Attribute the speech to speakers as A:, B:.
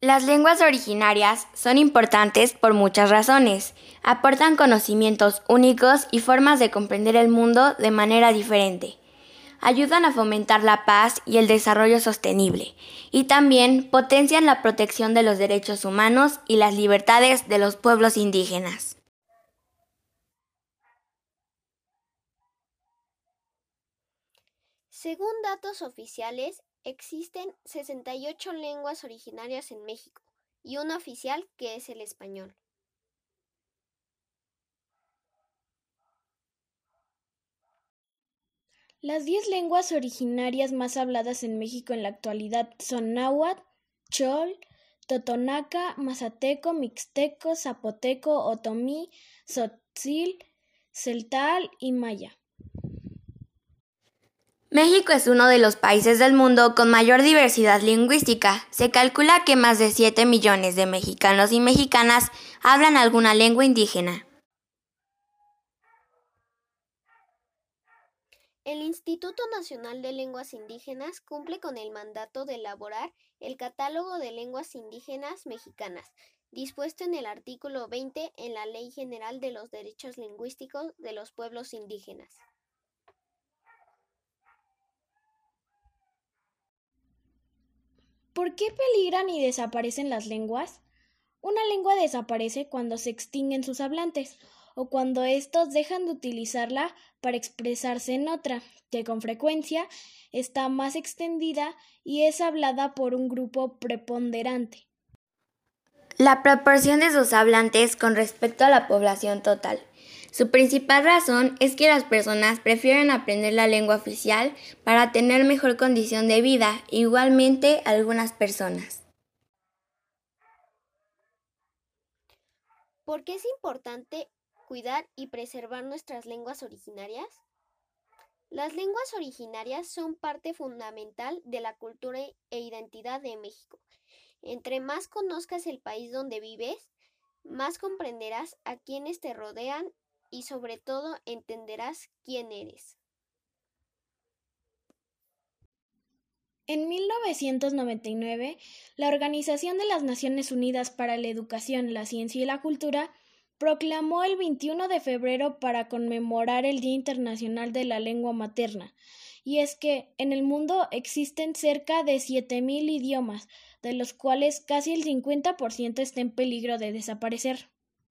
A: Las lenguas originarias son importantes por muchas razones. Aportan conocimientos únicos y formas de comprender el mundo de manera diferente. Ayudan a fomentar la paz y el desarrollo sostenible. Y también potencian la protección de los derechos humanos y las libertades de los pueblos indígenas.
B: Según datos oficiales, Existen 68 lenguas originarias en México y una oficial que es el español.
C: Las 10 lenguas originarias más habladas en México en la actualidad son náhuatl, chol, totonaca, mazateco, mixteco, zapoteco, otomí, tzotzil, celtal y maya.
A: México es uno de los países del mundo con mayor diversidad lingüística. Se calcula que más de 7 millones de mexicanos y mexicanas hablan alguna lengua indígena.
B: El Instituto Nacional de Lenguas Indígenas cumple con el mandato de elaborar el Catálogo de Lenguas Indígenas Mexicanas, dispuesto en el artículo 20 en la Ley General de los Derechos Lingüísticos de los Pueblos Indígenas.
C: ¿Por qué peligran y desaparecen las lenguas? Una lengua desaparece cuando se extinguen sus hablantes o cuando éstos dejan de utilizarla para expresarse en otra, que con frecuencia está más extendida y es hablada por un grupo preponderante.
A: La proporción de sus hablantes con respecto a la población total su principal razón es que las personas prefieren aprender la lengua oficial para tener mejor condición de vida, igualmente algunas personas.
B: ¿Por qué es importante cuidar y preservar nuestras lenguas originarias? Las lenguas originarias son parte fundamental de la cultura e identidad de México. Entre más conozcas el país donde vives, más comprenderás a quienes te rodean y sobre todo entenderás quién eres.
C: En 1999, la Organización de las Naciones Unidas para la Educación, la Ciencia y la Cultura proclamó el 21 de febrero para conmemorar el Día Internacional de la Lengua Materna. Y es que en el mundo existen cerca de 7.000 idiomas, de los cuales casi el 50% está en peligro de desaparecer.